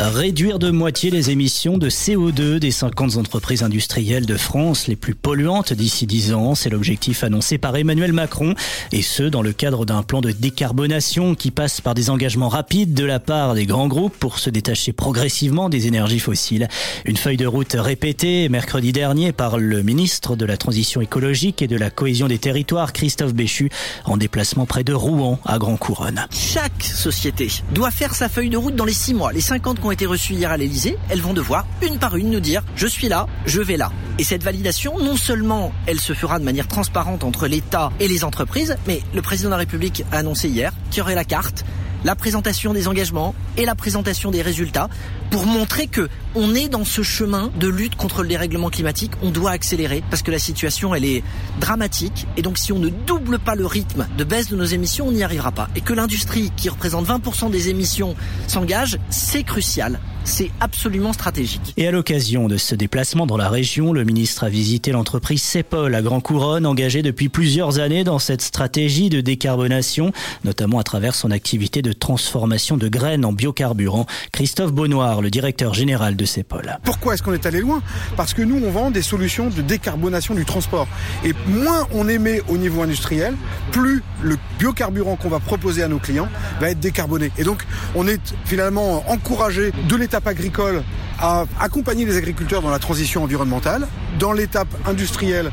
Réduire de moitié les émissions de CO2 des 50 entreprises industrielles de France les plus polluantes d'ici 10 ans, c'est l'objectif annoncé par Emmanuel Macron, et ce dans le cadre d'un plan de décarbonation qui passe par des engagements rapides de la part des grands groupes pour se détacher progressivement des énergies fossiles. Une feuille de route répétée mercredi dernier par le ministre de la Transition écologique et de la cohésion des territoires, Christophe Béchu, en déplacement près de Rouen à Grand Couronne. Chaque société doit faire sa feuille de route dans les 6 mois. Les 50 ont été reçues hier à l'Elysée, elles vont devoir, une par une, nous dire je suis là, je vais là. Et cette validation, non seulement elle se fera de manière transparente entre l'État et les entreprises, mais le président de la République a annoncé hier qu'il y aurait la carte la présentation des engagements et la présentation des résultats pour montrer que on est dans ce chemin de lutte contre le dérèglement climatique. On doit accélérer parce que la situation elle est dramatique et donc si on ne double pas le rythme de baisse de nos émissions, on n'y arrivera pas. Et que l'industrie qui représente 20% des émissions s'engage, c'est crucial c'est absolument stratégique. Et à l'occasion de ce déplacement dans la région, le ministre a visité l'entreprise Cepol à Grand Couronne, engagée depuis plusieurs années dans cette stratégie de décarbonation, notamment à travers son activité de transformation de graines en biocarburant. Christophe Bonnoir, le directeur général de Cepol. Pourquoi est-ce qu'on est allé loin? Parce que nous, on vend des solutions de décarbonation du transport. Et moins on émet au niveau industriel, plus le biocarburant qu'on va proposer à nos clients va être décarboné. Et donc, on est finalement encouragé de l'état agricole à accompagner les agriculteurs dans la transition environnementale, dans l'étape industrielle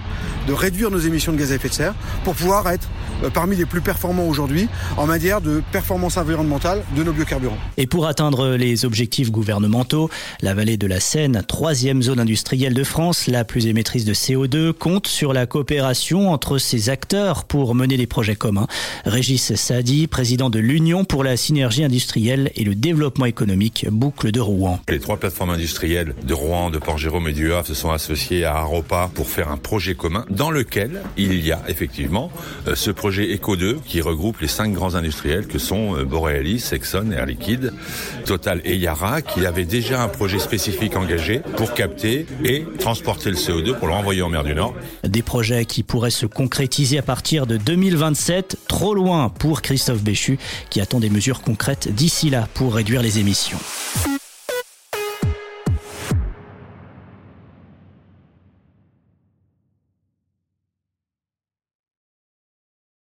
de réduire nos émissions de gaz à effet de serre pour pouvoir être euh, parmi les plus performants aujourd'hui en matière de performance environnementale de nos biocarburants. Et pour atteindre les objectifs gouvernementaux, la vallée de la Seine, troisième zone industrielle de France, la plus émettrice de CO2, compte sur la coopération entre ses acteurs pour mener des projets communs. Régis Sadi, président de l'Union pour la synergie industrielle et le développement économique, boucle de Rouen. Les trois plateformes industrielles de Rouen, de Port-Jérôme et du Havre se sont associées à Aropa pour faire un projet commun dans lequel il y a effectivement euh, ce projet Eco 2 qui regroupe les cinq grands industriels que sont euh, Borealis, Exxon, Air Liquide, Total et Yara qui avaient déjà un projet spécifique engagé pour capter et transporter le CO2 pour le renvoyer en mer du Nord. Des projets qui pourraient se concrétiser à partir de 2027, trop loin pour Christophe Béchu qui attend des mesures concrètes d'ici là pour réduire les émissions.